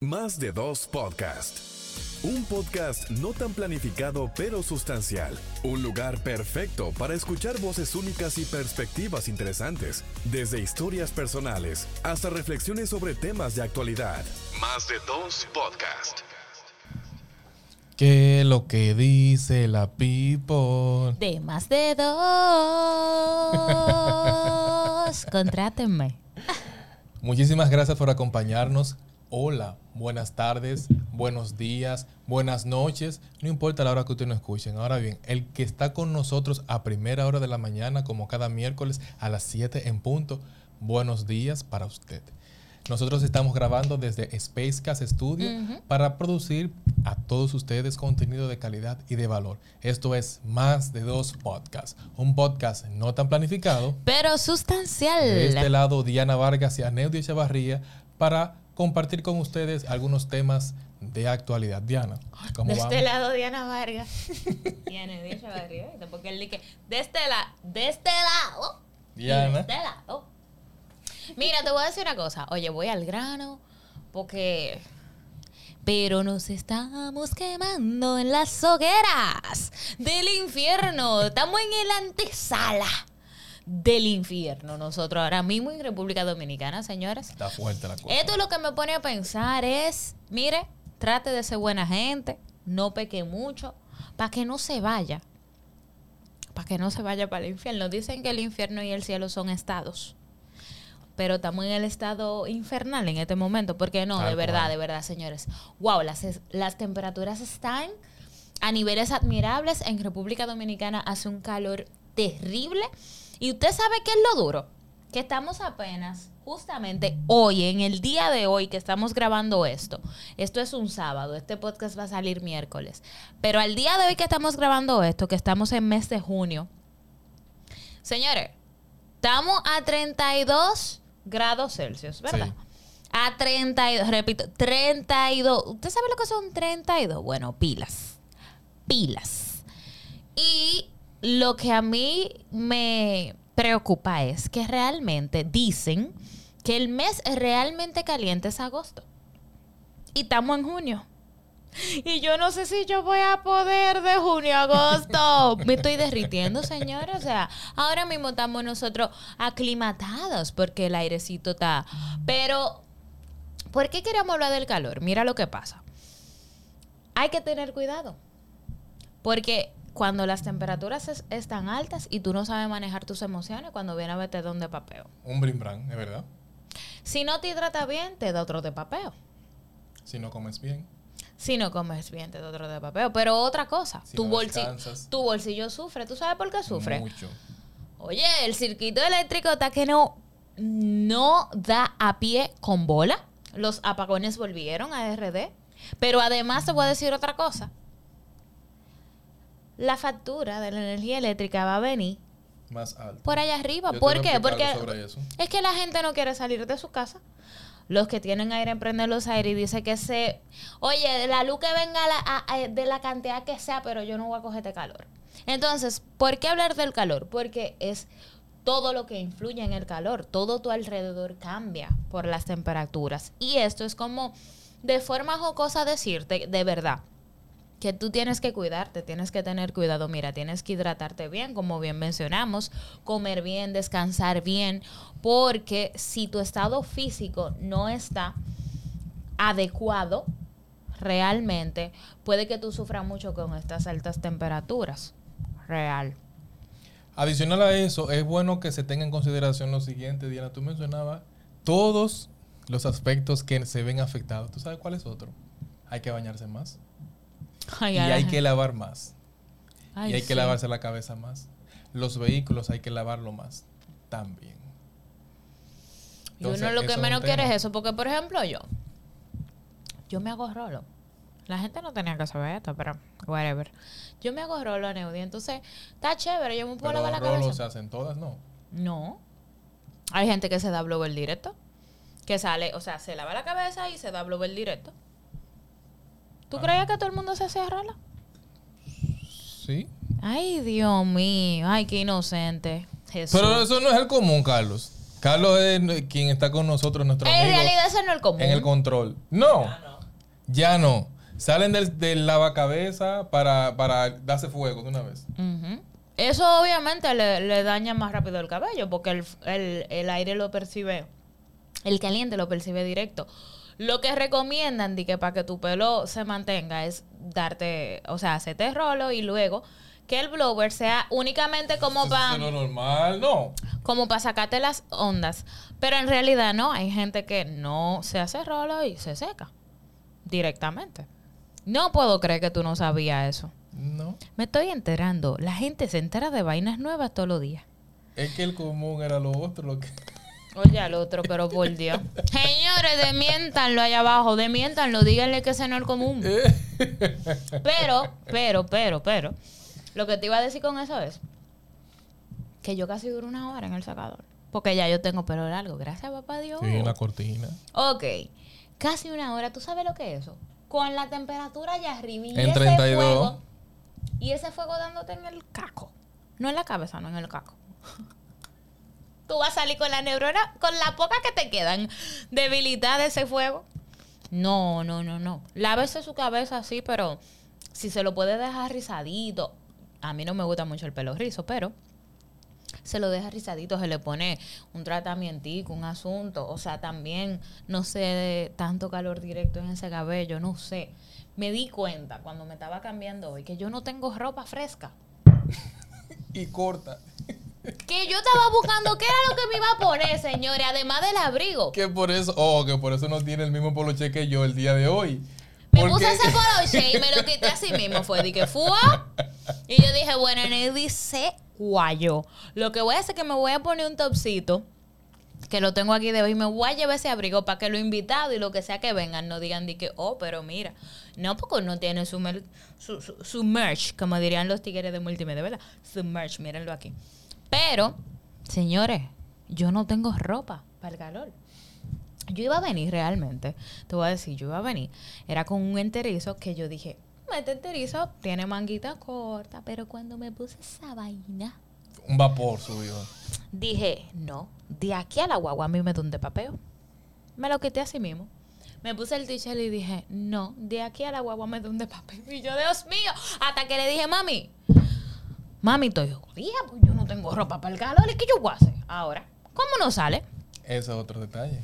Más de dos podcast. Un podcast no tan planificado pero sustancial. Un lugar perfecto para escuchar voces únicas y perspectivas interesantes, desde historias personales hasta reflexiones sobre temas de actualidad. Más de dos podcast. ¿Qué es lo que dice la people? De más de dos. Contrátenme. Muchísimas gracias por acompañarnos. Hola, buenas tardes, buenos días, buenas noches. No importa la hora que ustedes nos escuchen. Ahora bien, el que está con nosotros a primera hora de la mañana, como cada miércoles a las 7 en punto, buenos días para usted. Nosotros estamos grabando desde Spacecast Studio para producir a todos ustedes contenido de calidad y de valor. Esto es más de dos podcasts. Un podcast no tan planificado. Pero sustancial. De este lado, Diana Vargas y Aneudio Echevarría para compartir con ustedes algunos temas de actualidad. Diana, ¿cómo De este lado, Diana Vargas. Diana Echevarría. Porque él dice, de este, lado, de este lado. Diana. De este lado. Mira, te voy a decir una cosa. Oye, voy al grano porque... Pero nos estamos quemando en las hogueras del infierno. Estamos en el antesala del infierno nosotros ahora mismo en República Dominicana, señores. Está fuerte la cosa. Esto lo que me pone a pensar es, mire, trate de ser buena gente, no peque mucho, para que no se vaya. Para que no se vaya para el infierno. Dicen que el infierno y el cielo son estados pero estamos en el estado infernal en este momento, porque no, de verdad, de verdad, señores. Wow, las, las temperaturas están a niveles admirables. En República Dominicana hace un calor terrible. Y usted sabe qué es lo duro, que estamos apenas, justamente hoy, en el día de hoy que estamos grabando esto. Esto es un sábado, este podcast va a salir miércoles. Pero al día de hoy que estamos grabando esto, que estamos en mes de junio, señores, estamos a 32 grados Celsius, ¿verdad? A 32, repito, 32. ¿Usted sabe lo que son 32? Bueno, pilas. Pilas. Y lo que a mí me preocupa es que realmente dicen que el mes realmente caliente es agosto. Y estamos en junio. Y yo no sé si yo voy a poder de junio a agosto. Me estoy derritiendo, señora. O sea, ahora mismo estamos nosotros aclimatados porque el airecito está. Pero, ¿por qué queríamos hablar del calor? Mira lo que pasa. Hay que tener cuidado. Porque cuando las temperaturas están altas y tú no sabes manejar tus emociones, cuando viene a verte donde papeo. Un brimbrán, es verdad. Si no te hidrata bien, te da otro de papeo. Si no comes bien si no comes bien te otro de papel. Pero otra cosa, tu, bolsillo, tu bolsillo sufre. ¿Tú sabes por qué sufre? Mucho. Oye, el circuito eléctrico está que no, no da a pie con bola. Los apagones volvieron a RD. Pero además te voy a decir otra cosa. La factura de la energía eléctrica va a venir más alta. Por allá arriba. ¿Por qué? Porque es que la gente no quiere salir de su casa los que tienen aire prenden los aires y dice que se, oye, la luz que venga de la cantidad que sea, pero yo no voy a coger este calor. Entonces, ¿por qué hablar del calor? Porque es todo lo que influye en el calor, todo tu alrededor cambia por las temperaturas. Y esto es como de forma jocosa decirte, de verdad, que tú tienes que cuidarte, tienes que tener cuidado. Mira, tienes que hidratarte bien, como bien mencionamos, comer bien, descansar bien, porque si tu estado físico no está adecuado realmente, puede que tú sufras mucho con estas altas temperaturas. Real. Adicional a eso, es bueno que se tenga en consideración lo siguiente, Diana, tú mencionabas todos los aspectos que se ven afectados. ¿Tú sabes cuál es otro? Hay que bañarse más y hay que lavar más. y hay que lavarse la cabeza más. Los vehículos hay que lavarlo más también. y uno lo que menos quiere es eso, porque por ejemplo yo, yo me hago rolo. La gente no tenía que saber esto, pero whatever. Yo me hago rolo, Neudi. Entonces, está chévere, yo me puedo lavar la cabeza. se hacen todas, ¿no? No. Hay gente que se da blower directo. Que sale, o sea, se lava la cabeza y se da blower directo. ¿Tú creías que todo el mundo se hacía rola? Sí. Ay, Dios mío. Ay, qué inocente. Jesús. Pero eso no es el común, Carlos. Carlos es quien está con nosotros, nuestro En amigo. realidad eso no es el común. En el control. No. Ya no. Salen del, del lavacabeza para, para darse fuego de una vez. Eso obviamente le, le daña más rápido el cabello porque el, el- el aire lo percibe, el caliente lo percibe directo. Lo que recomiendan de que para que tu pelo se mantenga es darte, o sea, hacerte rolo y luego que el blower sea únicamente como para lo normal, no. como para sacarte las ondas. Pero en realidad no, hay gente que no se hace rolo y se seca directamente. No puedo creer que tú no sabías eso. No. Me estoy enterando. La gente se entera de vainas nuevas todos los días. Es que el común era lo otro. Lo que... Oye al otro, pero por Dios. Señores, demiéntanlo allá abajo, demiéntanlo, díganle que ese no es el común. Pero, pero, pero, pero, lo que te iba a decir con eso es que yo casi duro una hora en el sacador. Porque ya yo tengo pelo largo, gracias papá Dios. Sí, la cortina. Ok, casi una hora. ¿Tú sabes lo que es eso? Con la temperatura allá arriba y En ese 32. fuego. Y ese fuego dándote en el caco. No en la cabeza, no en el caco. Tú vas a salir con la neurona, con la poca que te quedan, debilitada de ese fuego. No, no, no, no. Lávese su cabeza así, pero si se lo puede dejar rizadito. A mí no me gusta mucho el pelo rizo, pero se lo deja rizadito, se le pone un tratamientico, un asunto, o sea, también no sé tanto calor directo en ese cabello, no sé. Me di cuenta cuando me estaba cambiando hoy que yo no tengo ropa fresca. Y corta. Que yo estaba buscando qué era lo que me iba a poner, señores, además del abrigo. Que por eso, oh, que por eso no tiene el mismo poloche que yo el día de hoy. Me Porque- puse ese poloche y me lo quité así mismo. Fue que fua. Y yo dije, bueno, en dice guayo. Lo que voy a hacer es que me voy a poner un topsito. Que lo tengo aquí de hoy. Y me voy a llevar ese abrigo para que los invitados y lo que sea que vengan no digan de que, oh, pero mira. No, porque no tiene su, mer- su, su- su merch, como dirían los tigres de multimedia, ¿verdad? Su merch, mírenlo aquí. Pero, señores, yo no tengo ropa para el calor. Yo iba a venir realmente, te voy a decir, yo iba a venir. Era con un enterizo que yo dije, este enterizo tiene manguita corta, pero cuando me puse esa vaina, Un vapor subió. dije, no, de aquí a la guagua a mí me un papeo. Me lo quité así mismo. Me puse el t-shirt y dije, no, de aquí a la guagua me un papeo. Y yo, Dios mío, hasta que le dije, mami, mami, estoy jodida, pues yo tengo ropa para el calor, ¿qué yo voy a hacer? Ahora, ¿cómo no sale? Ese es otro detalle.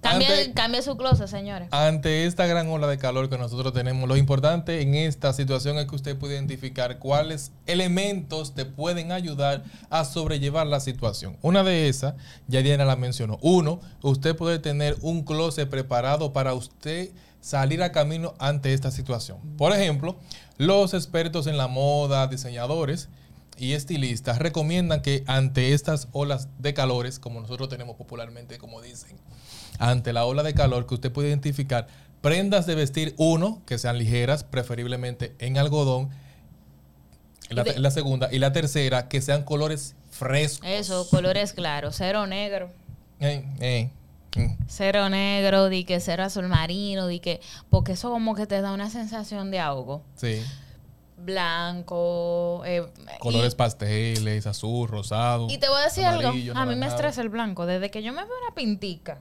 Cambie, Ante- cambie su closet, señores. Ante esta gran ola de calor que nosotros tenemos, lo importante en esta situación es que usted puede identificar cuáles elementos te pueden ayudar a sobrellevar la situación. Una de esas, ya Diana la mencionó. Uno, usted puede tener un closet preparado para usted salir a camino ante esta situación. Por ejemplo, los expertos en la moda, diseñadores, y estilistas recomiendan que ante estas olas de calores, como nosotros tenemos popularmente, como dicen, ante la ola de calor, que usted puede identificar prendas de vestir, uno, que sean ligeras, preferiblemente en algodón, la, segunda, y la tercera, que sean colores frescos. Eso, colores claros, cero negro. Eh, eh, mm. Cero negro, di que cero azul marino, di que. Porque eso como que te da una sensación de ahogo. Sí. Blanco. eh, Colores y- pasteles, azul, rosado. Y, te voy a decir amarillo, algo. A mí me estresa el blanco. Desde que yo me veo una pintica,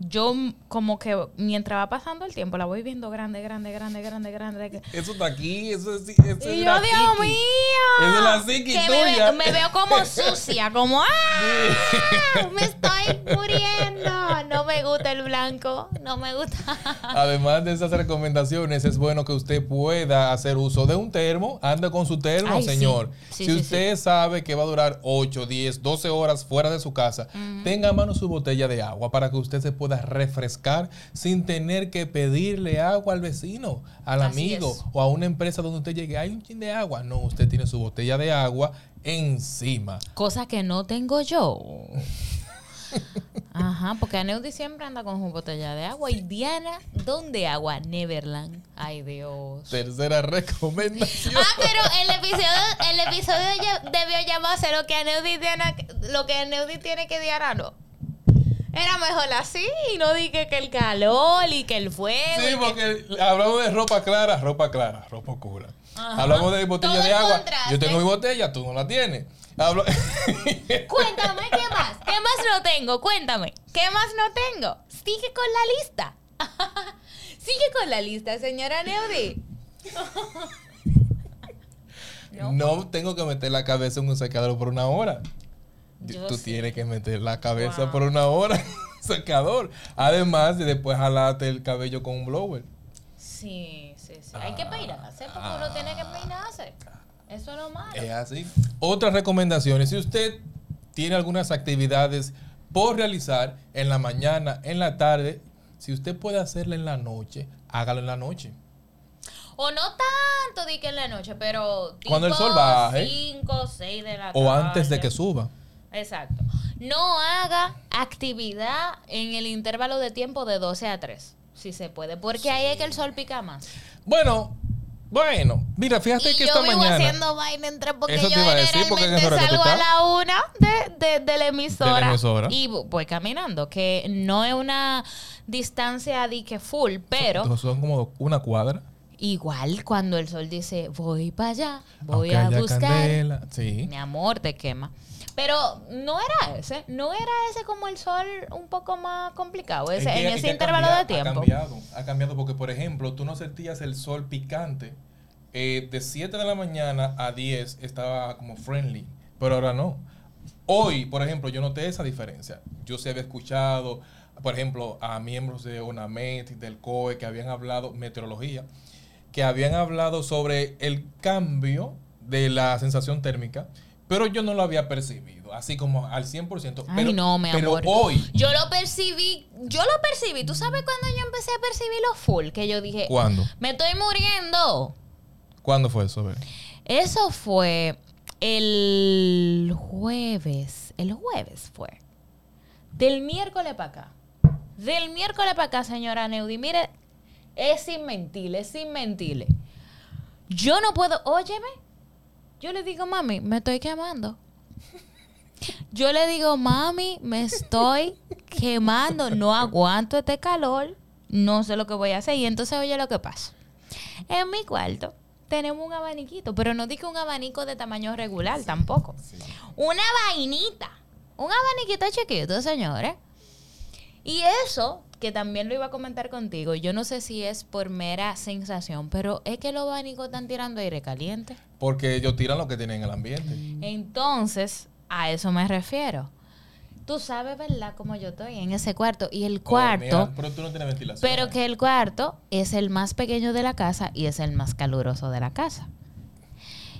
yo como que mientras va pasando el tiempo la voy viendo grande, grande, grande, grande, grande. Eso está aquí, eso es, eso es Y yo, la Dios mío. Es la psiqui que me, tuya. ve- me veo como sucia, como ¡ah! Me estoy muriendo. No me gusta el blanco. No me gusta. Además de esas recomendaciones, es bueno que usted pueda hacer uso de un termo. Anda con su termo, Ay, señor. Sí, si sí, usted sabe que va a durar 8, 10, 12 horas fuera de su casa, tenga a mano su botella de agua para que usted se pueda refrescar sin tener que pedirle agua al vecino, al Así amigo es. o a una empresa donde usted llegue. Hay un chin de agua. No, usted tiene su botella de agua encima. Cosa que no tengo yo. Ajá, porque Aneudi siempre anda con su botella de agua. Y Diana, ¿dónde agua? Neverland. Ay, Dios. Tercera recomendación. Ah, pero el episodio, el episodio debió llamarse lo que Aneudi Diana, lo que Aneudi tiene que Diana no. Era mejor así, y no dije que el calor y que el fuego. Sí, que- porque hablamos de ropa clara, ropa clara, ropa oscura. Ajá. Hablamos de botella Todo de agua. contraste. Yo tengo mi botella, tú no la tienes. Hablo- Cuéntame, ¿qué más? ¿Qué más no tengo? Cuéntame. ¿Qué más no tengo? Sigue con la lista. Sigue con la lista, señora Neudi. No. tengo que meter la cabeza en un secador por una hora. Yo Tú sí. tienes que meter la cabeza Wow. por una hora secador. Además de después jalarte el cabello con un blower. Sí, sí, sí. Hay que peinarse porque uno tiene que peinarse. Eso es lo malo. Es así. Otras recomendaciones. Si usted tiene algunas actividades por realizar en la mañana, en la tarde, si usted puede hacerla en la noche, hágalo en la noche. O no tanto di que en la noche, pero tipo Cuando el sol baje. 5, 6 de la tarde. O antes de que suba. Exacto. No haga actividad en el intervalo de tiempo de 12 a 3, si se puede, porque ahí es que el sol pica más. Bueno, bueno. Mira, fíjate Y que yo esta vivo mañana. haciendo vaina entre porque Eso yo te iba a decir, porque salgo a la una de, de- de la emisora, De la emisora. y voy caminando, que no es una distancia de que full, pero Son, son como una cuadra. Igual cuando el sol dice voy para allá, voy Aunque a buscar. Sí. mi amor te quema. Pero no era ese, no era ese como el sol un poco más complicado, ese, Es que- en es ese intervalo cambiado- de tiempo. Ha cambiado, ha cambiado porque, por ejemplo, tú no sentías el sol picante. eh, de 7 de la mañana a 10 estaba como friendly, pero ahora no. Hoy, por ejemplo, yo noté esa diferencia. Yo sí había escuchado, por ejemplo, a miembros de ONAMET, del COE, que habían hablado, meteorología, que habían hablado sobre el cambio de la sensación térmica, pero yo no lo había percibido, así como al 100%. Ay, pero, no, mi pero amor. hoy, Yo lo percibí, yo lo percibí. ¿Tú sabes cuando yo empecé a percibir lo full? Que yo dije, ¿cuándo? me estoy muriendo. ¿Cuándo fue eso? Eso fue el jueves. El jueves fue. Del miércoles para acá. Del miércoles para acá, señora Neudi. Mire, es sin mentirle, es sin mentirle. Yo no puedo, óyeme. Yo le digo, mami, me estoy quemando. Yo le digo, mami, me estoy quemando. No aguanto este calor. No sé lo que voy a hacer. Y entonces, oye lo que pasa. En mi cuarto tenemos un abaniquito, pero no digo un abanico de tamaño regular tampoco. Una vainita. Un abaniquito chiquito, señores. Y eso, que también lo iba a comentar contigo, yo no sé si es por mera sensación, pero es que los abanicos están tirando aire caliente. Porque ellos tiran lo que tienen en el ambiente. Entonces, a eso me refiero. Tú sabes, ¿verdad? Como yo estoy en ese cuarto. Y el cuarto, Oh, pero tú no tienes ventilación. pero que el cuarto es el más pequeño de la casa y es el más caluroso de la casa.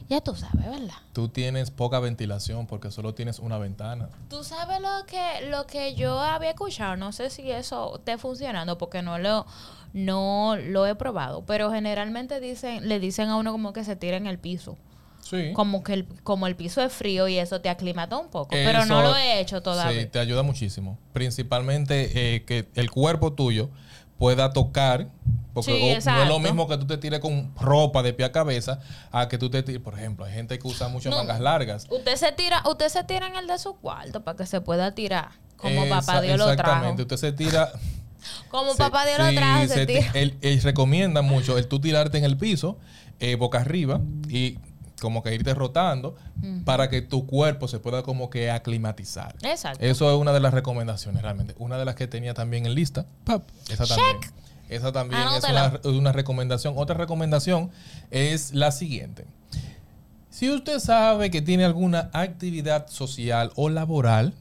Ya tú sabes, ¿verdad? Tú tienes poca ventilación porque solo tienes una ventana. Tú sabes lo que, lo que yo había escuchado, no sé si eso esté funcionando porque no lo, no lo he probado, pero generalmente dicen, le dicen a uno como que se tira en el piso. Sí. Como que el, como el piso es frío y eso te aclimata un poco, pero no lo he hecho todavía. Sí, te ayuda muchísimo. Principalmente eh, que el cuerpo tuyo pueda tocar. Porque Sí, o- no es lo mismo que tú te tires con ropa de pie a cabeza a que tú te tires. Por ejemplo, hay gente que usa muchas No. mangas largas. Usted se tira, usted se tira en el de su cuarto para que se pueda tirar. Como Esa- papá Dios lo trajo. Exactamente. Usted se tira. Como se- papá Dios lo sí, trajo, se se ti- tira. Él, él recomienda mucho el tú tirarte en el piso, eh, boca arriba, y como que irte rotando para que tu cuerpo se pueda como que aclimatizar. Exacto. Eso es una de las recomendaciones realmente. Una de las que tenía también en lista. Pap, esa también. Esa también es una, una recomendación. Otra recomendación es la siguiente. Si usted sabe que tiene alguna actividad social o laboral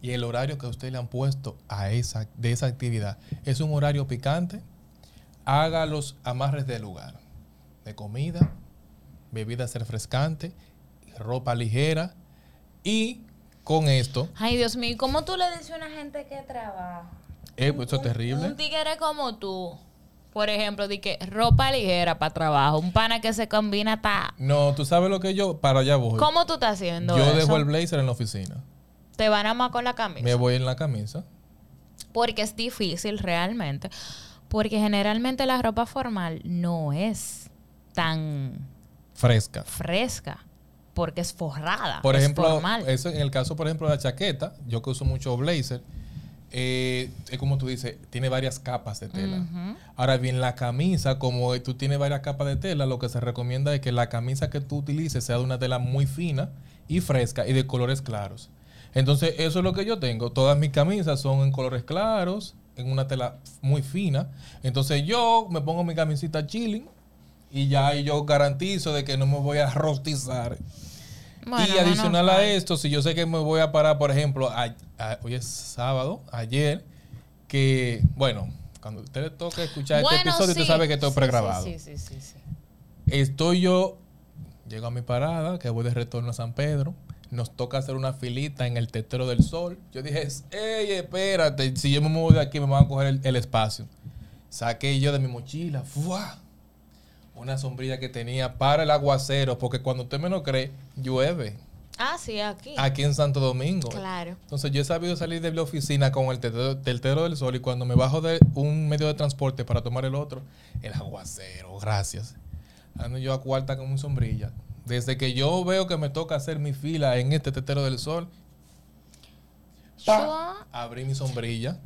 y el horario que usted le han puesto a esa, de esa actividad es un horario picante, haga los amarres del lugar. De comida, bebidas refrescantes, ropa ligera y con esto, Ay, Dios mío, ¿cómo tú le dices a una gente que trabaja? eh, pues eso es terrible. Un tigre como tú. Por ejemplo, di que ropa ligera para trabajo. Un pana que se combina hasta... No, tú sabes lo que yo, para allá voy. ¿Cómo tú estás haciendo Yo eso? dejo el blazer en la oficina. Te van a más con la camisa. Me voy en la camisa. Porque es difícil realmente. Porque generalmente la ropa formal no es tan Fresca. fresca. Porque es forrada. Por ejemplo, eso en el caso, por ejemplo, de la chaqueta, yo que uso mucho blazer, eh, es como tú dices, tiene varias capas de tela. Ahora bien, la camisa, como tú tienes varias capas de tela, lo que se recomienda es que la camisa que tú utilices sea de una tela muy fina y fresca y de colores claros. Entonces, eso es lo que yo tengo. Todas mis camisas son en colores claros, en una tela muy fina. Entonces, yo me pongo mi camisita chilling y ya yo garantizo de que no me voy a rostizar. Bueno, y adicional a esto, si yo sé que me voy a parar, por ejemplo, a- a- hoy es sábado, ayer, que, bueno, cuando a usted le toque escuchar Bueno, este episodio, sí. usted sabe que esto es Sí, pregrabado. Sí, sí, sí. Estoy yo, llego a mi parada, que voy de retorno a San Pedro. Nos toca hacer una filita en el tetero del sol. Yo dije, ey, espérate, si yo me muevo de aquí me van a coger el, el espacio. Saqué yo de mi mochila, ¡fua! Una sombrilla que tenía para el aguacero, porque cuando usted menos cree, llueve Ah, sí, aquí. aquí en Santo Domingo. Claro. Entonces yo he sabido salir de la oficina con el tetero, del sol y cuando me bajo de un medio de transporte para tomar el otro, el aguacero, gracias. Ando yo a cuarta con mi sombrilla. Desde que yo veo que me toca hacer mi fila en este tetero del sol, abrí mi sombrilla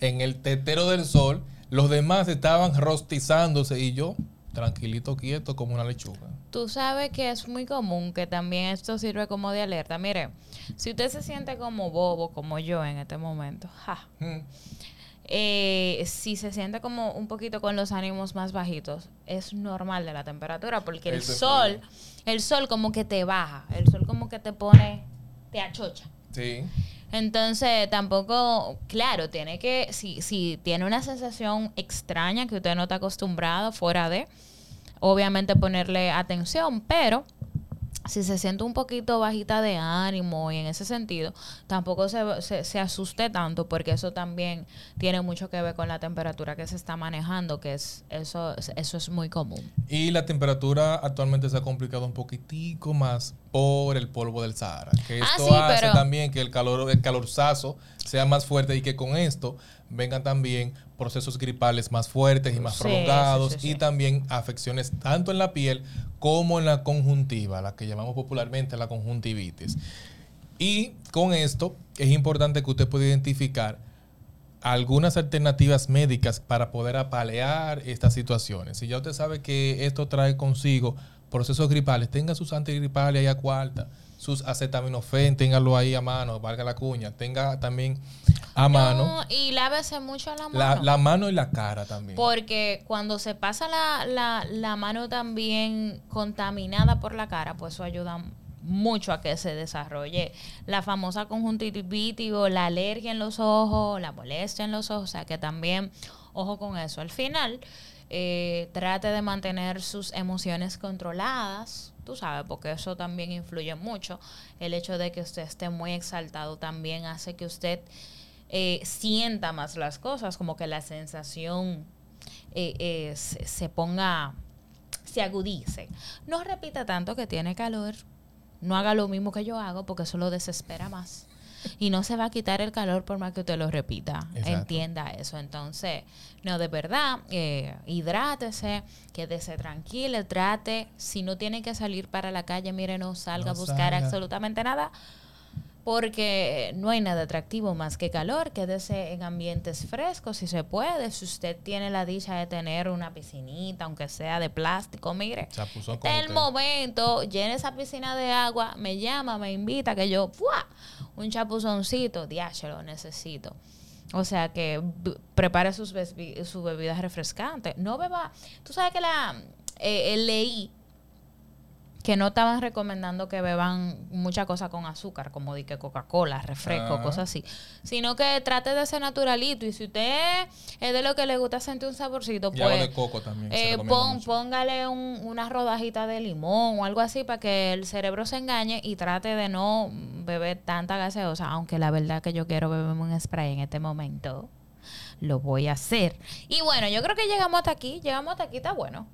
en el tetero del sol. Los demás estaban rostizándose y yo tranquilito, quieto como una lechuga. Tú sabes que es muy común que también esto sirve como de alerta. Mire, si usted se siente como bobo, como yo en este momento, ja, Mm. eh, si se siente como un poquito con los ánimos más bajitos, es normal de la temperatura, porque el sol, el sol como que te baja, el sol como que te pone, te achocha. Sí. Entonces, tampoco, claro, tiene que, si, si tiene una sensación extraña que usted no está acostumbrado fuera de, obviamente ponerle atención, pero si se siente un poquito bajita de ánimo y en ese sentido, tampoco se, se, se asuste tanto porque eso también tiene mucho que ver con la temperatura que se está manejando, que es eso, eso es muy común. Y la temperatura actualmente se ha complicado un poquitico más por el polvo del Sahara. Que Ah, esto sí, hace pero- también que el calor, el calorzazo sea más fuerte y que con esto vengan también procesos gripales más fuertes y más Sí, prolongados sí, y también afecciones tanto en la piel como en la conjuntiva, la que llamamos popularmente la conjuntivitis. Y con esto es importante que usted pueda identificar algunas alternativas médicas para poder apalear estas situaciones. Si ya usted sabe que esto trae consigo procesos gripales, tenga sus antigripales ahí a cuarta, sus acetaminofén, téngalo ahí a mano, valga la cuña, tenga también a mano No, y lávese mucho la mano. la, la mano y la cara también. Porque cuando se pasa la, la, la mano también contaminada por la cara, pues eso ayuda mucho a que se desarrolle la famosa conjuntivitis o la alergia en los ojos, la molestia en los ojos, o sea que también, ojo con eso. Al final, eh, trate de mantener sus emociones controladas, tú sabes, porque eso también influye mucho. El hecho de que usted esté muy exaltado también hace que usted eh, sienta más las cosas, como que la sensación eh, eh, se, ponga, se agudice. No repita tanto que tiene calor, no haga lo mismo que yo hago porque eso lo desespera más. Y no se va a quitar el calor por más que usted lo repita. Exacto. Entienda eso. Entonces, no, de verdad, eh, hidrátese, quédese tranquilo, trate. Si no tiene que salir para la calle, mire, no salga No a buscar salga. absolutamente nada porque no hay nada atractivo más que calor. Quédese en ambientes frescos si se puede. Si usted tiene la dicha de tener una piscinita, aunque sea de plástico, mire. Este el momento, llene esa piscina de agua, me llama, me invita, que yo, ¡fua! un chapuzoncito, diache, lo necesito. O sea que prepare sus bebidas refrescantes. No beba, tú sabes que la eh, eh, leí que no estaban recomendando que beban mucha cosa con azúcar, como di que Coca-Cola, refresco, Ah. cosas así. Sino que trate de ser naturalito. Y si usted es de lo que le gusta sentir un saborcito, Y pues de coco también. eh, pon- póngale un- una rodajita de limón o algo así para que el cerebro se engañe y trate de no beber tanta gaseosa, aunque la verdad que yo quiero beberme un spray en este momento. Lo voy a hacer. Y bueno, yo creo que llegamos hasta aquí. Llegamos hasta aquí, está bueno.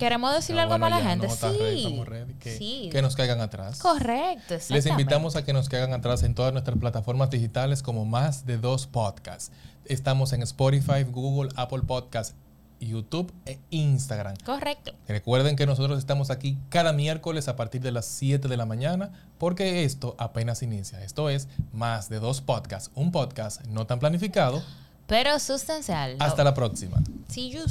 ¿Queremos decirle Ah, algo bueno, a la gente? no, sí. estamos que, sí. que nos caigan atrás. Correcto. Les invitamos a que nos caigan atrás en todas nuestras plataformas digitales como más de dos podcasts. Estamos en Spotify, Google, Apple Podcasts, YouTube e Instagram. Correcto. Recuerden que nosotros estamos aquí cada miércoles a partir de las 7 de la mañana porque esto apenas inicia. Esto es más de dos podcasts, un podcast no tan planificado. Pero sustancial. Hasta la próxima. See you